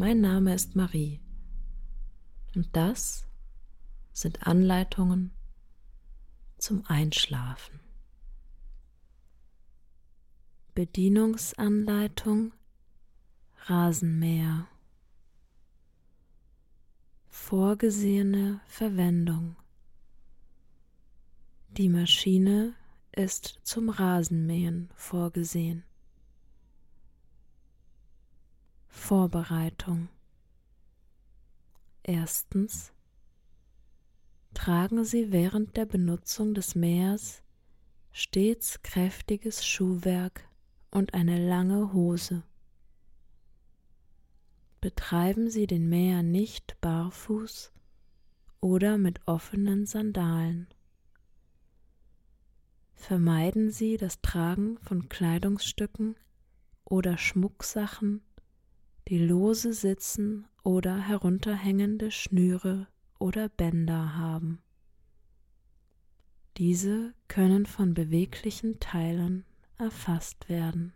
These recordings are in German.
Mein Name ist Marie und das sind Anleitungen zum Einschlafen. Bedienungsanleitung Rasenmäher Vorgesehene Verwendung Die Maschine ist zum Rasenmähen vorgesehen. Vorbereitung Erstens tragen Sie während der Benutzung des Mähers stets kräftiges Schuhwerk und eine lange Hose. Betreiben Sie den Mäher nicht barfuß oder mit offenen Sandalen. Vermeiden Sie das Tragen von Kleidungsstücken oder Schmucksachen, die lose sitzen oder herunterhängende Schnüre oder Bänder haben. Diese können von beweglichen Teilen erfasst werden.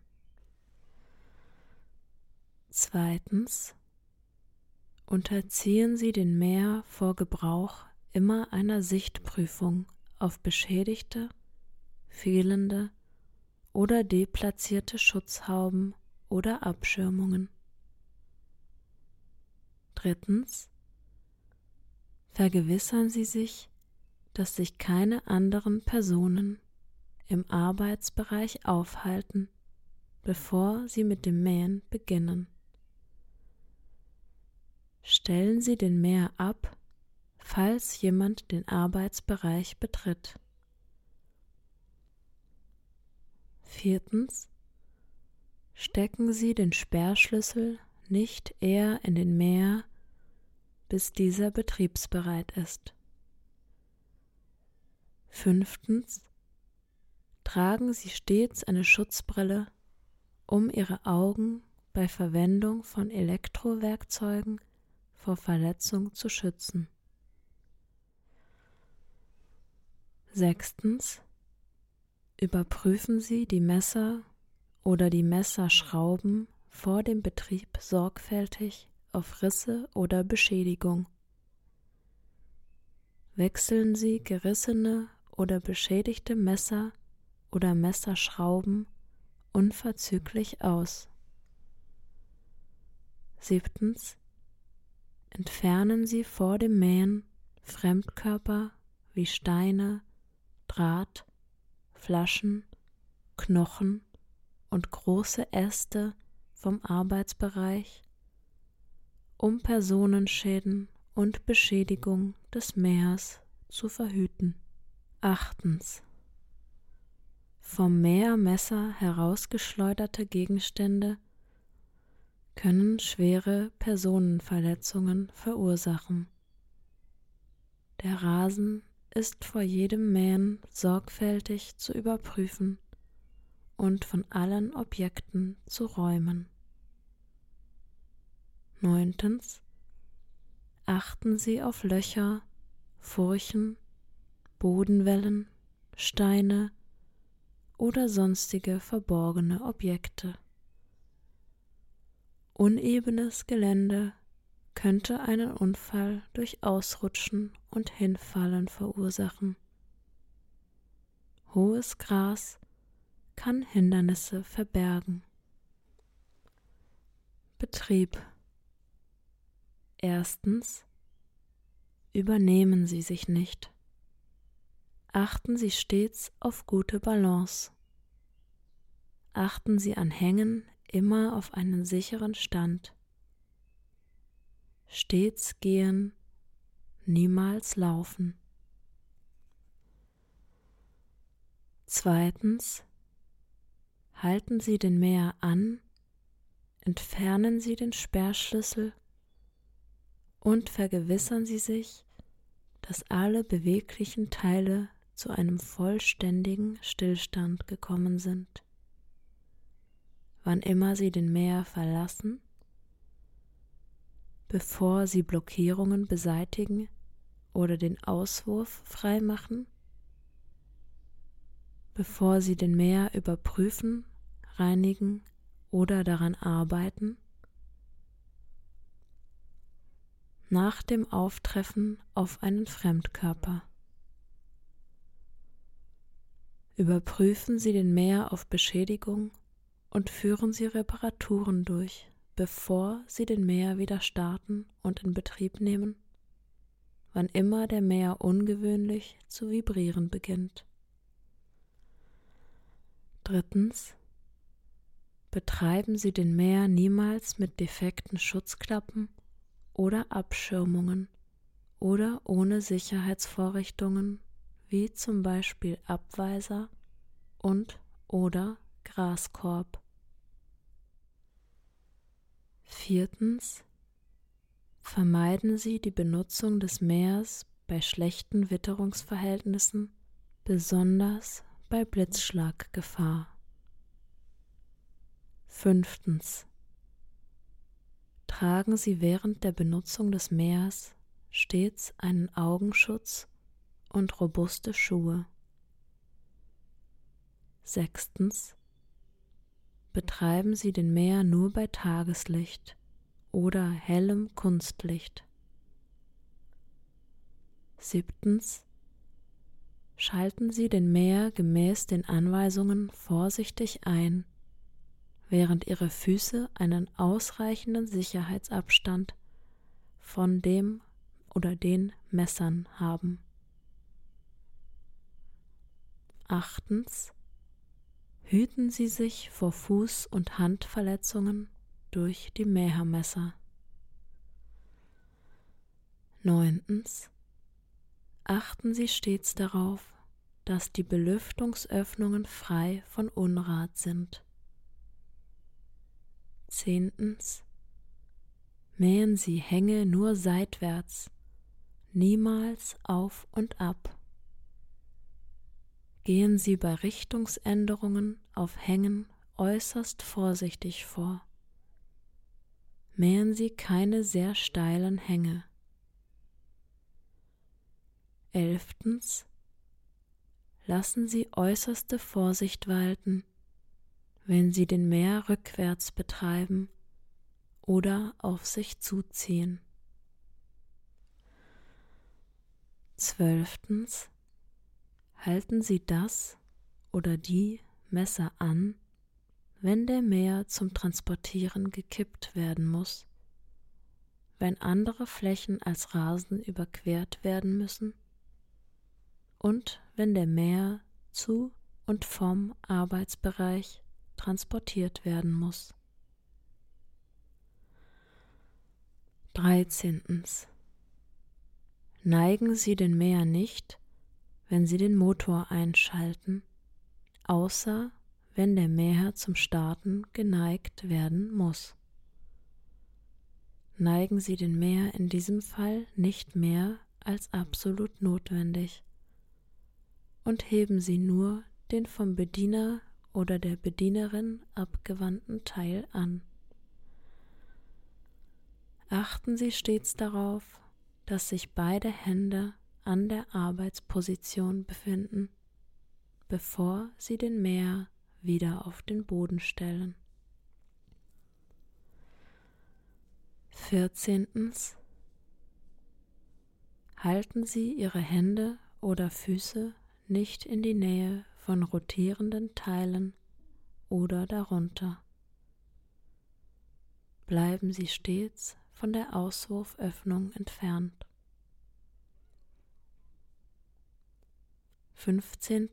Zweitens unterziehen Sie den Mäher vor Gebrauch immer einer Sichtprüfung auf beschädigte, fehlende oder deplatzierte Schutzhauben oder Abschirmungen. Drittens vergewissern Sie sich, dass sich keine anderen Personen im Arbeitsbereich aufhalten, bevor Sie mit dem Mähen beginnen. Stellen Sie den Mäher ab, falls jemand den Arbeitsbereich betritt. Viertens. Stecken Sie den Sperrschlüssel nicht eher in den Mäher, bis dieser betriebsbereit ist. Fünftens. Tragen Sie stets eine Schutzbrille, um Ihre Augen bei Verwendung von Elektrowerkzeugen vor Verletzung zu schützen. Sechstens. Überprüfen Sie die Messer oder die Messerschrauben vor dem Betrieb sorgfältig auf Risse oder Beschädigung. Wechseln Sie gerissene oder beschädigte Messer oder Messerschrauben unverzüglich aus. Siebtens entfernen Sie vor dem Mähen Fremdkörper wie Steine, Draht, Flaschen, Knochen und große Äste vom Arbeitsbereich, um Personenschäden und Beschädigung des Mähers zu verhüten. Achtens. Vom Mähermesser herausgeschleuderte Gegenstände können schwere Personenverletzungen verursachen. Der Rasen ist vor jedem Mähen sorgfältig zu überprüfen und von allen Objekten zu räumen. Neuntens. Achten Sie auf Löcher, Furchen, Bodenwellen, Steine oder sonstige verborgene Objekte. Unebenes Gelände könnte einen Unfall durch Ausrutschen und Hinfallen verursachen. Hohes Gras kann Hindernisse verbergen. Betrieb Erstens übernehmen Sie sich nicht. Achten Sie stets auf gute Balance. Achten Sie an Hängen immer auf einen sicheren Stand. Stets gehen, niemals laufen. Zweitens, halten Sie den Mäher an, entfernen Sie den Sperrschlüssel und vergewissern Sie sich, dass alle beweglichen Teile zu einem vollständigen Stillstand gekommen sind. Wann immer Sie den Meer verlassen, bevor Sie Blockierungen beseitigen oder den Auswurf freimachen, bevor Sie den Meer überprüfen, reinigen oder daran arbeiten, nach dem Auftreffen auf einen Fremdkörper. Überprüfen Sie den Meer auf Beschädigung und führen Sie Reparaturen durch, bevor Sie den Meer wieder starten und in Betrieb nehmen, wann immer der Meer ungewöhnlich zu vibrieren beginnt. Drittens. Betreiben Sie den Meer niemals mit defekten Schutzklappen oder Abschirmungen oder ohne Sicherheitsvorrichtungen wie zum Beispiel Abweiser und oder Graskorb. Viertens. Vermeiden Sie die Benutzung des Meers bei schlechten Witterungsverhältnissen, besonders bei Blitzschlaggefahr. Fünftens. Tragen Sie während der Benutzung des Meers stets einen Augenschutz und robuste Schuhe. Sechstens. Betreiben Sie den Meer nur bei Tageslicht oder hellem Kunstlicht. Siebtens. Schalten Sie den Meer gemäß den Anweisungen vorsichtig ein, während Ihre Füße einen ausreichenden Sicherheitsabstand von dem oder den Messern haben. Achtens. Hüten Sie sich vor Fuß- und Handverletzungen durch die Mähermesser. Neuntens. Achten Sie stets darauf, dass die Belüftungsöffnungen frei von Unrat sind. Zehntens. Mähen Sie Hänge nur seitwärts, niemals auf und ab. Gehen Sie bei Richtungsänderungen auf Hängen äußerst vorsichtig vor. Mähen Sie keine sehr steilen Hänge. Elftens. Lassen Sie äußerste Vorsicht walten, wenn Sie den Meer rückwärts betreiben oder auf sich zuziehen. Zwölftens halten Sie das oder die Messer an, wenn der Meer zum Transportieren gekippt werden muss, wenn andere Flächen als Rasen überquert werden müssen und wenn der Meer zu und vom Arbeitsbereich transportiert werden muss. 13. Neigen Sie den Meer nicht, wenn Sie den Motor einschalten, außer wenn der Mäher zum Starten geneigt werden muss. Neigen Sie den Mäher in diesem Fall nicht mehr als absolut notwendig und heben Sie nur den vom Bediener oder der Bedienerin abgewandten Teil an. Achten Sie stets darauf, dass sich beide Hände an der Arbeitsposition befinden, bevor sie den Mäher wieder auf den Boden stellen. Vierzehntens. Halten Sie Ihre Hände oder Füße nicht in die Nähe von rotierenden Teilen oder darunter. Bleiben Sie stets von der Auswurföffnung entfernt. 15.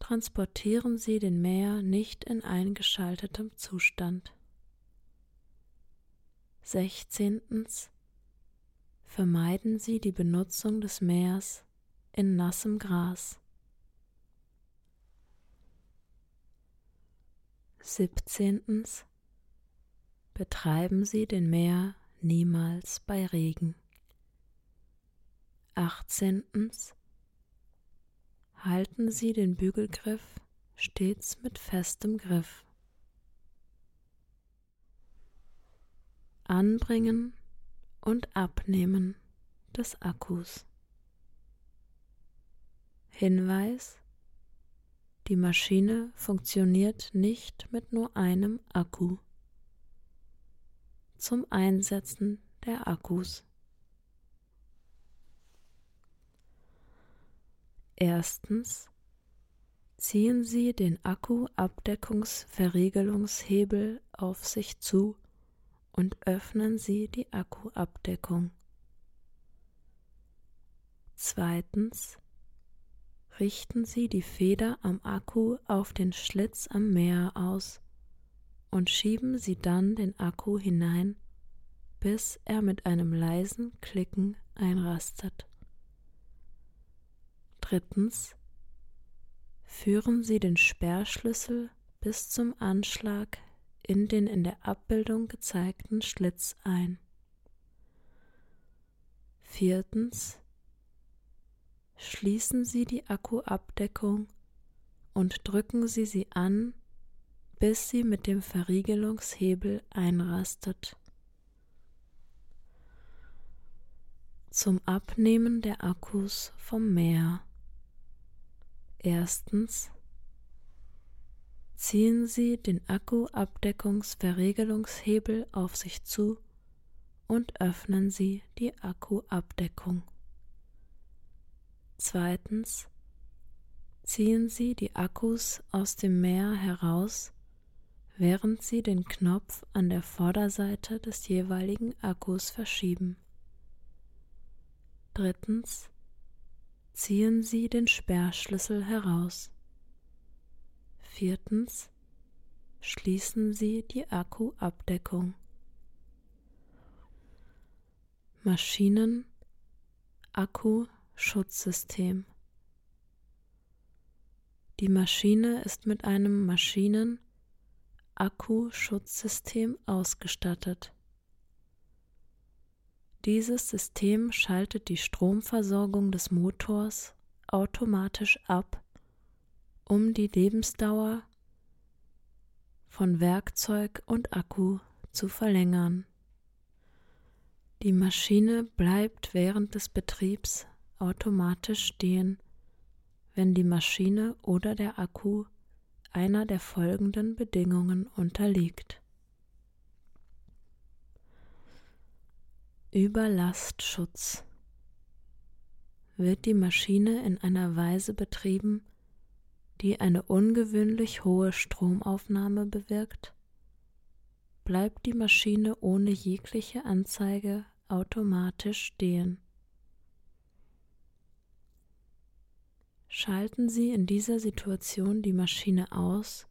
Transportieren Sie den Mäher nicht in eingeschaltetem Zustand. 16. Vermeiden Sie die Benutzung des Mähers in nassem Gras. 17. Betreiben Sie den Mäher niemals bei Regen. 18. Halten Sie den Bügelgriff stets mit festem Griff. Anbringen und Abnehmen des Akkus. Hinweis Die Maschine funktioniert nicht mit nur einem Akku. Zum Einsetzen der Akkus. Erstens ziehen Sie den Akkuabdeckungsverriegelungshebel auf sich zu und öffnen Sie die Akkuabdeckung. Zweitens richten Sie die Feder am Akku auf den Schlitz am Meer aus und schieben Sie dann den Akku hinein, bis er mit einem leisen Klicken einrastet. Drittens führen Sie den Sperrschlüssel bis zum Anschlag in den in der Abbildung gezeigten Schlitz ein. Viertens Schließen Sie die Akkuabdeckung und drücken Sie sie an, bis sie mit dem Verriegelungshebel einrastet. Zum Abnehmen der Akkus vom Meer. Erstens ziehen Sie den Akkuabdeckungsverriegelungshebel auf sich zu und öffnen Sie die Akkuabdeckung. Zweitens ziehen Sie die Akkus aus dem Meer heraus, während Sie den Knopf an der Vorderseite des jeweiligen Akkus verschieben. Drittens ziehen Sie den Sperrschlüssel heraus. Viertens schließen Sie die Akkuabdeckung. Maschinen Akku Schutzsystem. Die Maschine ist mit einem Maschinen-Akku-Schutzsystem ausgestattet. Dieses System schaltet die Stromversorgung des Motors automatisch ab, um die Lebensdauer von Werkzeug und Akku zu verlängern. Die Maschine bleibt während des Betriebs automatisch stehen, wenn die Maschine oder der Akku einer der folgenden Bedingungen unterliegt. Überlastschutz wird die Maschine in einer Weise betrieben, die eine ungewöhnlich hohe Stromaufnahme bewirkt, bleibt die Maschine ohne jegliche Anzeige automatisch stehen. Schalten Sie in dieser Situation die Maschine aus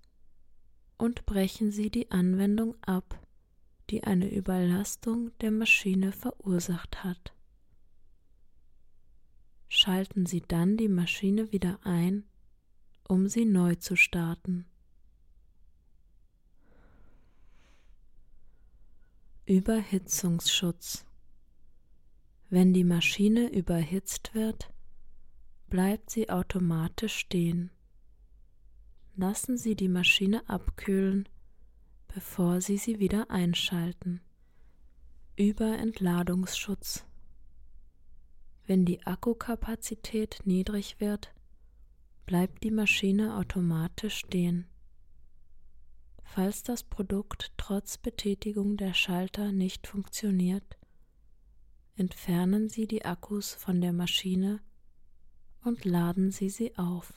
und brechen Sie die Anwendung ab, die eine Überlastung der Maschine verursacht hat. Schalten Sie dann die Maschine wieder ein, um sie neu zu starten. Überhitzungsschutz Wenn die Maschine überhitzt wird, bleibt sie automatisch stehen. Lassen Sie die Maschine abkühlen, bevor Sie sie wieder einschalten. Überentladungsschutz. Wenn die Akkukapazität niedrig wird, bleibt die Maschine automatisch stehen. Falls das Produkt trotz Betätigung der Schalter nicht funktioniert, entfernen Sie die Akkus von der Maschine und laden Sie sie auf.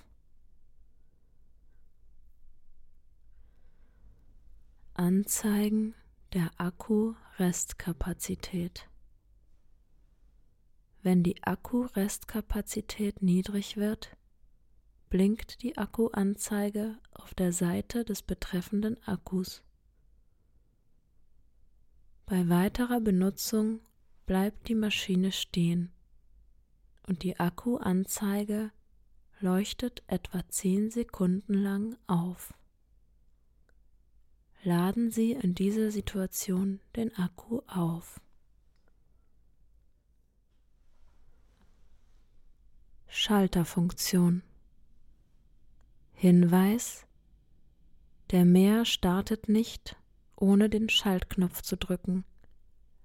Anzeigen der Akku-Restkapazität. Wenn die Akku-Restkapazität niedrig wird, blinkt die Akkuanzeige auf der Seite des betreffenden Akkus. Bei weiterer Benutzung bleibt die Maschine stehen und die Akkuanzeige leuchtet etwa 10 Sekunden lang auf. Laden Sie in dieser Situation den Akku auf. Schalterfunktion Hinweis Der Meer startet nicht, ohne den Schaltknopf zu drücken,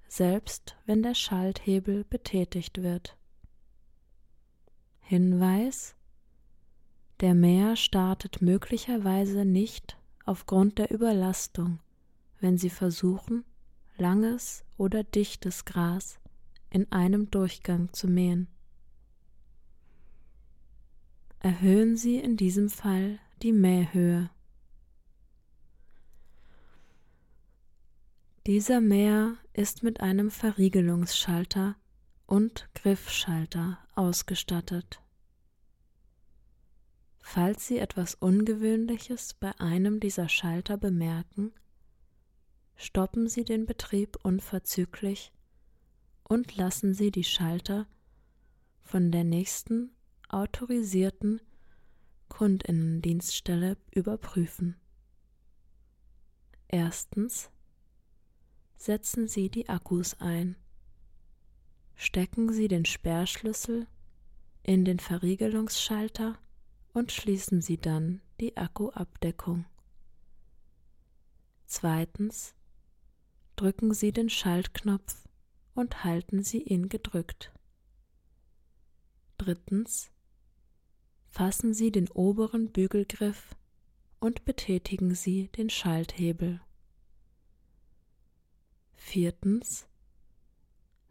selbst wenn der Schalthebel betätigt wird. Hinweis Der Mäher startet möglicherweise nicht aufgrund der Überlastung, wenn Sie versuchen, langes oder dichtes Gras in einem Durchgang zu mähen. Erhöhen Sie in diesem Fall die Mähhöhe. Dieser Mäher ist mit einem Verriegelungsschalter und Griffschalter ausgestattet. Falls Sie etwas Ungewöhnliches bei einem dieser Schalter bemerken, stoppen Sie den Betrieb unverzüglich und lassen Sie die Schalter von der nächsten autorisierten Kundinnendienststelle überprüfen. Erstens setzen Sie die Akkus ein. Stecken Sie den Sperrschlüssel in den Verriegelungsschalter und schließen Sie dann die Akkuabdeckung. Zweitens drücken Sie den Schaltknopf und halten Sie ihn gedrückt. Drittens fassen Sie den oberen Bügelgriff und betätigen Sie den Schalthebel. Viertens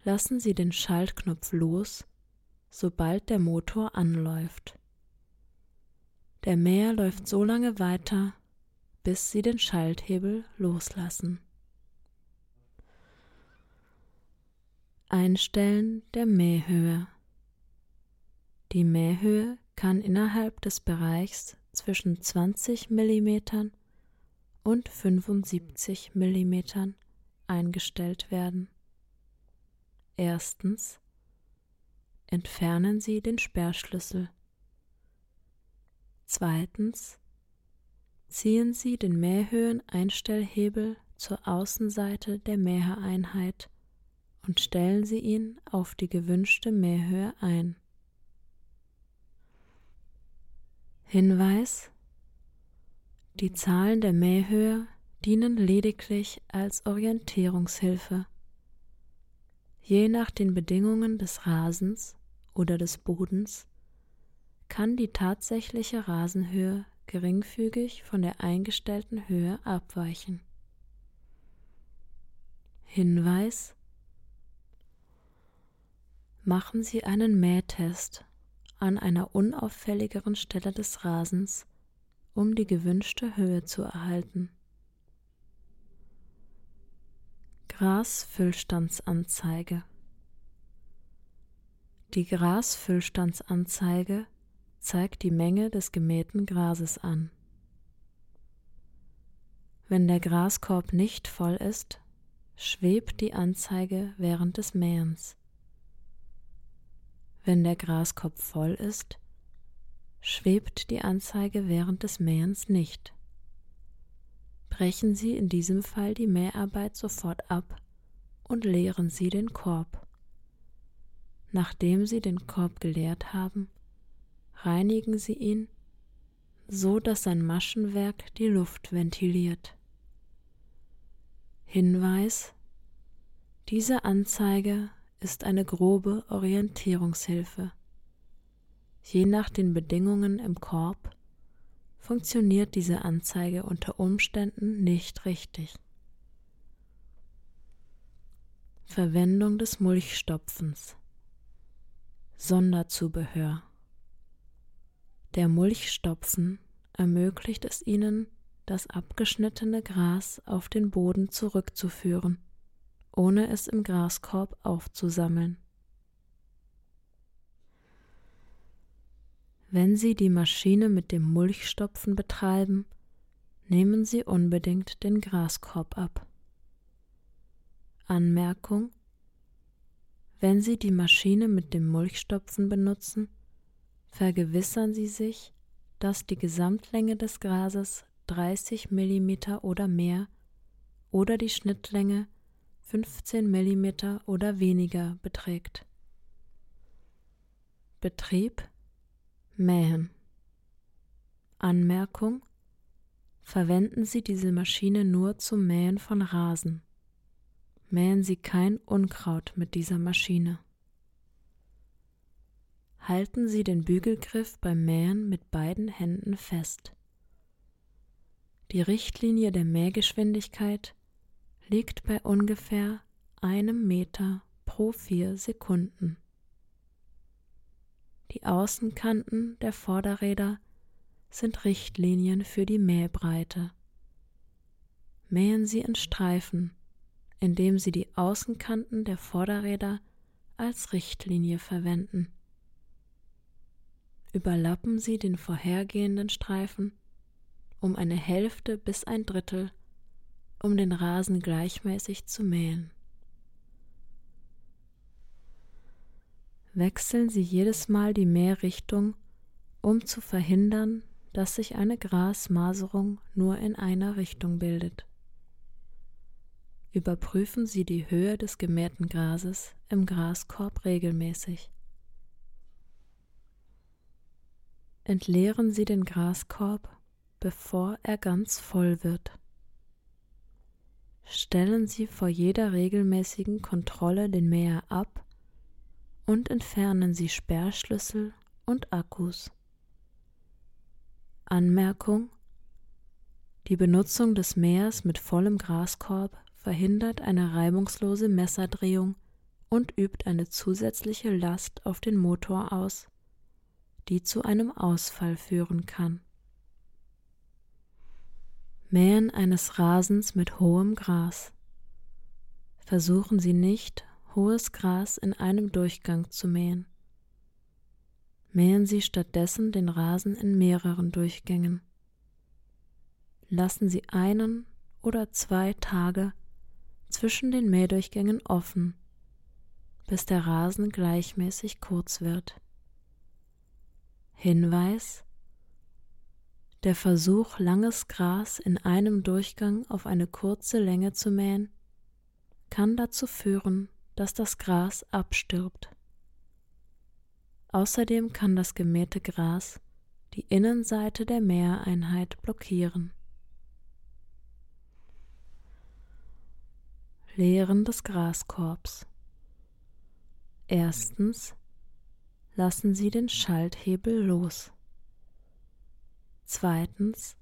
lassen Sie den Schaltknopf los, sobald der Motor anläuft. Der Mäher läuft so lange weiter, bis Sie den Schalthebel loslassen. Einstellen der Mähhöhe. Die Mähhöhe kann innerhalb des Bereichs zwischen 20 mm und 75 mm eingestellt werden. Erstens entfernen Sie den Sperrschlüssel. Zweitens ziehen Sie den Mähhöheneinstellhebel zur Außenseite der Mähereinheit und stellen Sie ihn auf die gewünschte Mähhöhe ein. Hinweis Die Zahlen der Mähhöhe dienen lediglich als Orientierungshilfe. Je nach den Bedingungen des Rasens oder des Bodens kann die tatsächliche Rasenhöhe geringfügig von der eingestellten Höhe abweichen. Hinweis Machen Sie einen Mähtest an einer unauffälligeren Stelle des Rasens, um die gewünschte Höhe zu erhalten. Grasfüllstandsanzeige Die Grasfüllstandsanzeige zeigt die Menge des gemähten Grases an. Wenn der Graskorb nicht voll ist, schwebt die Anzeige während des Mähens. Wenn der Graskorb voll ist, schwebt die Anzeige während des Mähens nicht. Brechen Sie in diesem Fall die Mäharbeit sofort ab und leeren Sie den Korb. Nachdem Sie den Korb geleert haben, reinigen Sie ihn, so dass sein Maschenwerk die Luft ventiliert. Hinweis Diese Anzeige ist eine grobe Orientierungshilfe. Je nach den Bedingungen im Korb funktioniert diese Anzeige unter Umständen nicht richtig. Verwendung des Mulchstopfens Sonderzubehör Der Mulchstopfen ermöglicht es Ihnen, das abgeschnittene Gras auf den Boden zurückzuführen ohne es im Graskorb aufzusammeln. Wenn Sie die Maschine mit dem Mulchstopfen betreiben, nehmen Sie unbedingt den Graskorb ab. Anmerkung Wenn Sie die Maschine mit dem Mulchstopfen benutzen, vergewissern Sie sich, dass die Gesamtlänge des Grases 30 mm oder mehr oder die Schnittlänge 15 mm oder weniger beträgt. Betrieb Mähen. Anmerkung Verwenden Sie diese Maschine nur zum Mähen von Rasen. Mähen Sie kein Unkraut mit dieser Maschine. Halten Sie den Bügelgriff beim Mähen mit beiden Händen fest. Die Richtlinie der Mähgeschwindigkeit liegt bei ungefähr einem Meter pro vier Sekunden. Die Außenkanten der Vorderräder sind Richtlinien für die Mähbreite. Mähen Sie in Streifen, indem Sie die Außenkanten der Vorderräder als Richtlinie verwenden. Überlappen Sie den vorhergehenden Streifen um eine Hälfte bis ein Drittel, um den Rasen gleichmäßig zu mähen. Wechseln Sie jedes Mal die Mährichtung, um zu verhindern, dass sich eine Grasmaserung nur in einer Richtung bildet. Überprüfen Sie die Höhe des gemähten Grases im Graskorb regelmäßig. Entleeren Sie den Graskorb, bevor er ganz voll wird. Stellen Sie vor jeder regelmäßigen Kontrolle den Mäher ab und entfernen Sie Sperrschlüssel und Akkus. Anmerkung Die Benutzung des Mähers mit vollem Graskorb verhindert eine reibungslose Messerdrehung und übt eine zusätzliche Last auf den Motor aus, die zu einem Ausfall führen kann. Mähen eines Rasens mit hohem Gras. Versuchen Sie nicht, hohes Gras in einem Durchgang zu mähen mähen Sie stattdessen den Rasen in mehreren Durchgängen. Lassen Sie einen oder zwei Tage zwischen den Mähdurchgängen offen, bis der Rasen gleichmäßig kurz wird. Hinweis Der Versuch, langes Gras in einem Durchgang auf eine kurze Länge zu mähen, kann dazu führen, dass das Gras abstirbt. Außerdem kann das gemähte Gras die Innenseite der Mähereinheit blockieren. Leeren des Graskorbs. Erstens lassen Sie den Schalthebel los. Zweitens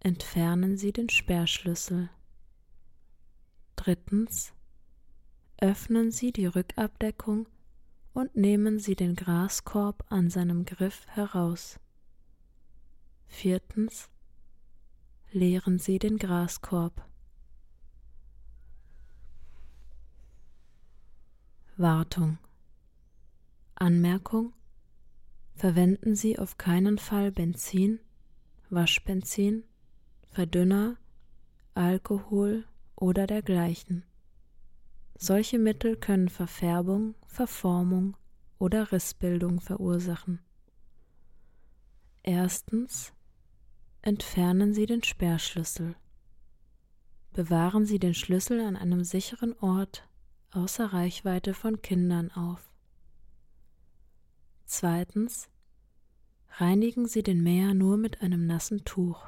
entfernen Sie den Sperrschlüssel. Drittens öffnen Sie die Rückabdeckung und nehmen Sie den Graskorb an seinem Griff heraus. Viertens. Leeren Sie den Graskorb. Wartung. Anmerkung. Verwenden Sie auf keinen Fall Benzin, Waschbenzin, Verdünner, Alkohol oder dergleichen. Solche Mittel können Verfärbung, Verformung oder Rissbildung verursachen. Erstens entfernen Sie den Sperrschlüssel. Bewahren Sie den Schlüssel an einem sicheren Ort außer Reichweite von Kindern auf. Zweitens reinigen Sie den Mäher nur mit einem nassen Tuch.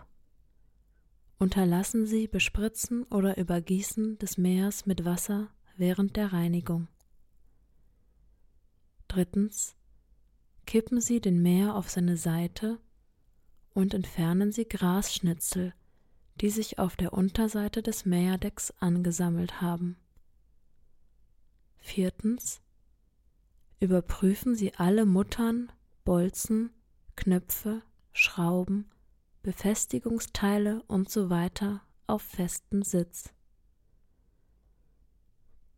Unterlassen Sie Bespritzen oder Übergießen des Mähers mit Wasser während der Reinigung. Drittens. Kippen Sie den Mäher auf seine Seite und entfernen Sie Grasschnitzel, die sich auf der Unterseite des Mäherdecks angesammelt haben. Viertens. Überprüfen Sie alle Muttern, Bolzen, Knöpfe, Schrauben, Befestigungsteile usw. So auf festen Sitz.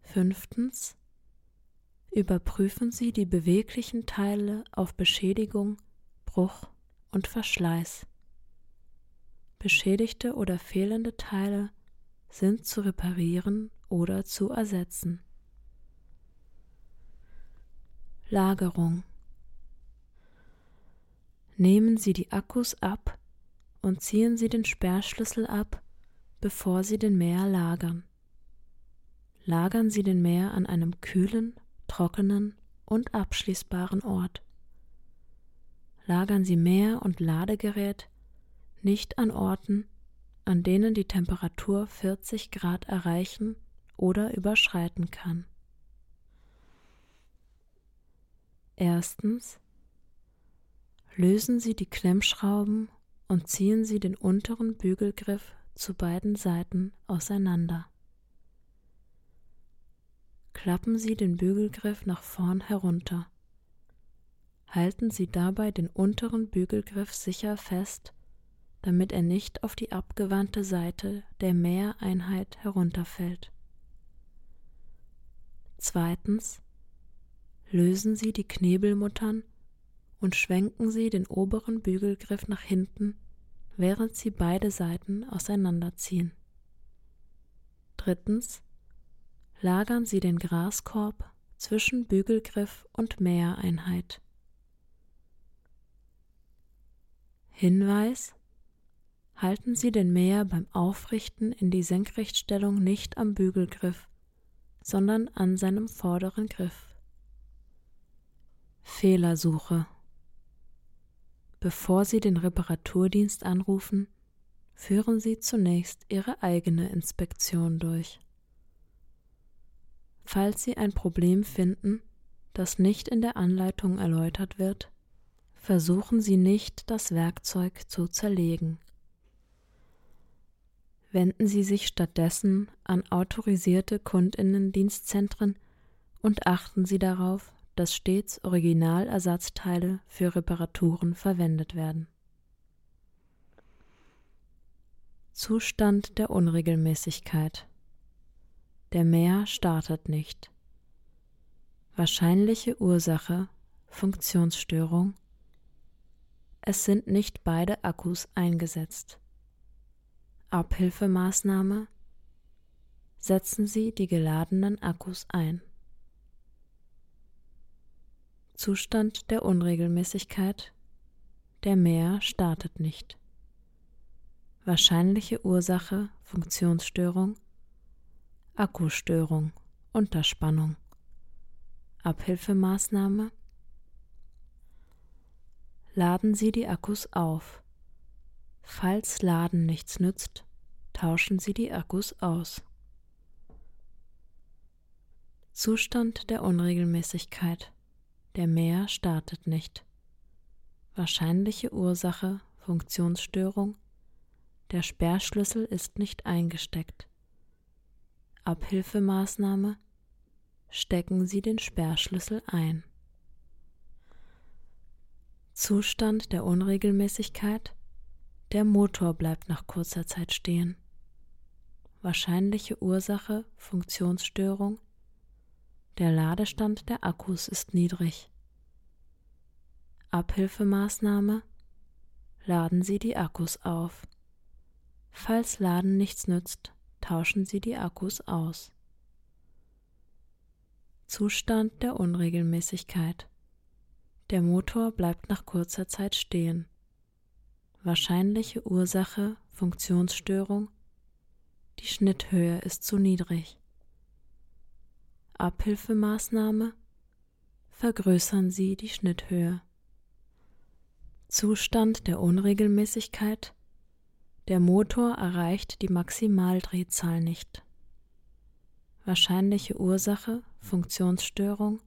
Fünftens. Überprüfen Sie die beweglichen Teile auf Beschädigung, Bruch und Verschleiß. Beschädigte oder fehlende Teile sind zu reparieren oder zu ersetzen. Lagerung Nehmen Sie die Akkus ab und ziehen Sie den Sperrschlüssel ab, bevor Sie den Mäher lagern lagern Sie den Meer an einem kühlen, trockenen und abschließbaren Ort. lagern Sie Mehr- und Ladegerät nicht an Orten, an denen die Temperatur 40 Grad erreichen oder überschreiten kann. Erstens lösen Sie die Klemmschrauben und ziehen Sie den unteren Bügelgriff zu beiden Seiten auseinander. Klappen Sie den Bügelgriff nach vorn herunter. Halten Sie dabei den unteren Bügelgriff sicher fest, damit er nicht auf die abgewandte Seite der Mehreinheit herunterfällt. Zweitens lösen Sie die Knebelmuttern und schwenken Sie den oberen Bügelgriff nach hinten, während Sie beide Seiten auseinanderziehen. Drittens lagern Sie den Graskorb zwischen Bügelgriff und Mähereinheit. Hinweis Halten Sie den Mäher beim Aufrichten in die Senkrechtstellung nicht am Bügelgriff, sondern an seinem vorderen Griff. Fehlersuche Bevor Sie den Reparaturdienst anrufen, führen Sie zunächst Ihre eigene Inspektion durch. Falls Sie ein Problem finden, das nicht in der Anleitung erläutert wird, versuchen Sie nicht, das Werkzeug zu zerlegen. Wenden Sie sich stattdessen an autorisierte Kundinnendienstzentren und achten Sie darauf, dass stets Originalersatzteile für Reparaturen verwendet werden. Zustand der Unregelmäßigkeit der Meer startet nicht. Wahrscheinliche Ursache Funktionsstörung. Es sind nicht beide Akkus eingesetzt. Abhilfemaßnahme Setzen Sie die geladenen Akkus ein. Zustand der Unregelmäßigkeit Der Meer startet nicht. Wahrscheinliche Ursache Funktionsstörung Akkustörung, Unterspannung. Abhilfemaßnahme Laden Sie die Akkus auf. Falls Laden nichts nützt, tauschen Sie die Akkus aus. Zustand der Unregelmäßigkeit. Der Meer startet nicht. Wahrscheinliche Ursache Funktionsstörung. Der Sperrschlüssel ist nicht eingesteckt. Abhilfemaßnahme stecken Sie den Sperrschlüssel ein. Zustand der Unregelmäßigkeit der Motor bleibt nach kurzer Zeit stehen. Wahrscheinliche Ursache Funktionsstörung der Ladestand der Akkus ist niedrig. Abhilfemaßnahme Laden Sie die Akkus auf. Falls Laden nichts nützt, tauschen Sie die Akkus aus. Zustand der Unregelmäßigkeit. Der Motor bleibt nach kurzer Zeit stehen. Wahrscheinliche Ursache Funktionsstörung. Die Schnitthöhe ist zu niedrig. Abhilfemaßnahme. Vergrößern Sie die Schnitthöhe. Zustand der Unregelmäßigkeit. Der Motor erreicht die Maximaldrehzahl nicht. Wahrscheinliche Ursache Funktionsstörung.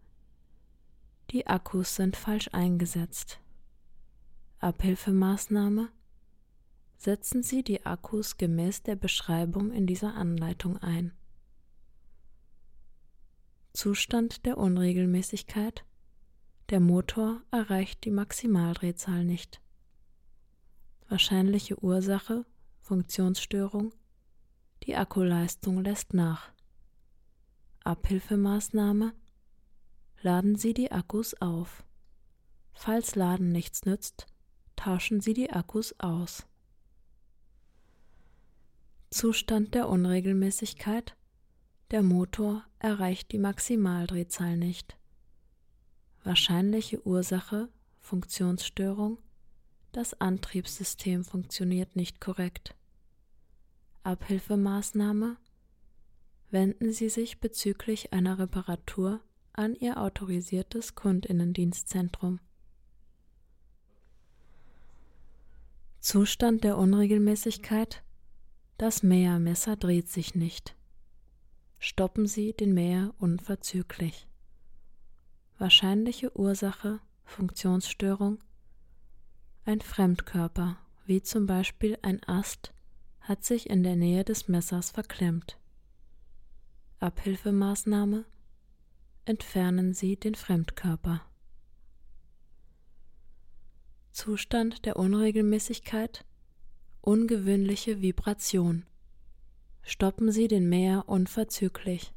Die Akkus sind falsch eingesetzt. Abhilfemaßnahme Setzen Sie die Akkus gemäß der Beschreibung in dieser Anleitung ein. Zustand der Unregelmäßigkeit Der Motor erreicht die Maximaldrehzahl nicht. Wahrscheinliche Ursache Funktionsstörung. Die Akkuleistung lässt nach. Abhilfemaßnahme Laden Sie die Akkus auf. Falls Laden nichts nützt, tauschen Sie die Akkus aus. Zustand der Unregelmäßigkeit Der Motor erreicht die Maximaldrehzahl nicht. Wahrscheinliche Ursache Funktionsstörung das Antriebssystem funktioniert nicht korrekt. Abhilfemaßnahme Wenden Sie sich bezüglich einer Reparatur an Ihr autorisiertes Kundinnendienstzentrum. Zustand der Unregelmäßigkeit Das Mähermesser dreht sich nicht. Stoppen Sie den Mäher unverzüglich. Wahrscheinliche Ursache Funktionsstörung Ein Fremdkörper, wie zum Beispiel ein Ast, hat sich in der Nähe des Messers verklemmt. Abhilfemaßnahme Entfernen Sie den Fremdkörper. Zustand der Unregelmäßigkeit ungewöhnliche Vibration. Stoppen Sie den Mäher unverzüglich.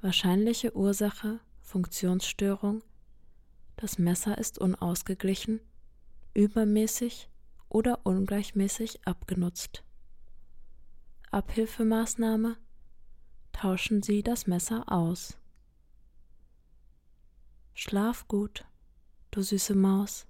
Wahrscheinliche Ursache Funktionsstörung. Das Messer ist unausgeglichen, übermäßig oder ungleichmäßig abgenutzt. Abhilfemaßnahme Tauschen Sie das Messer aus. Schlaf gut, du süße Maus.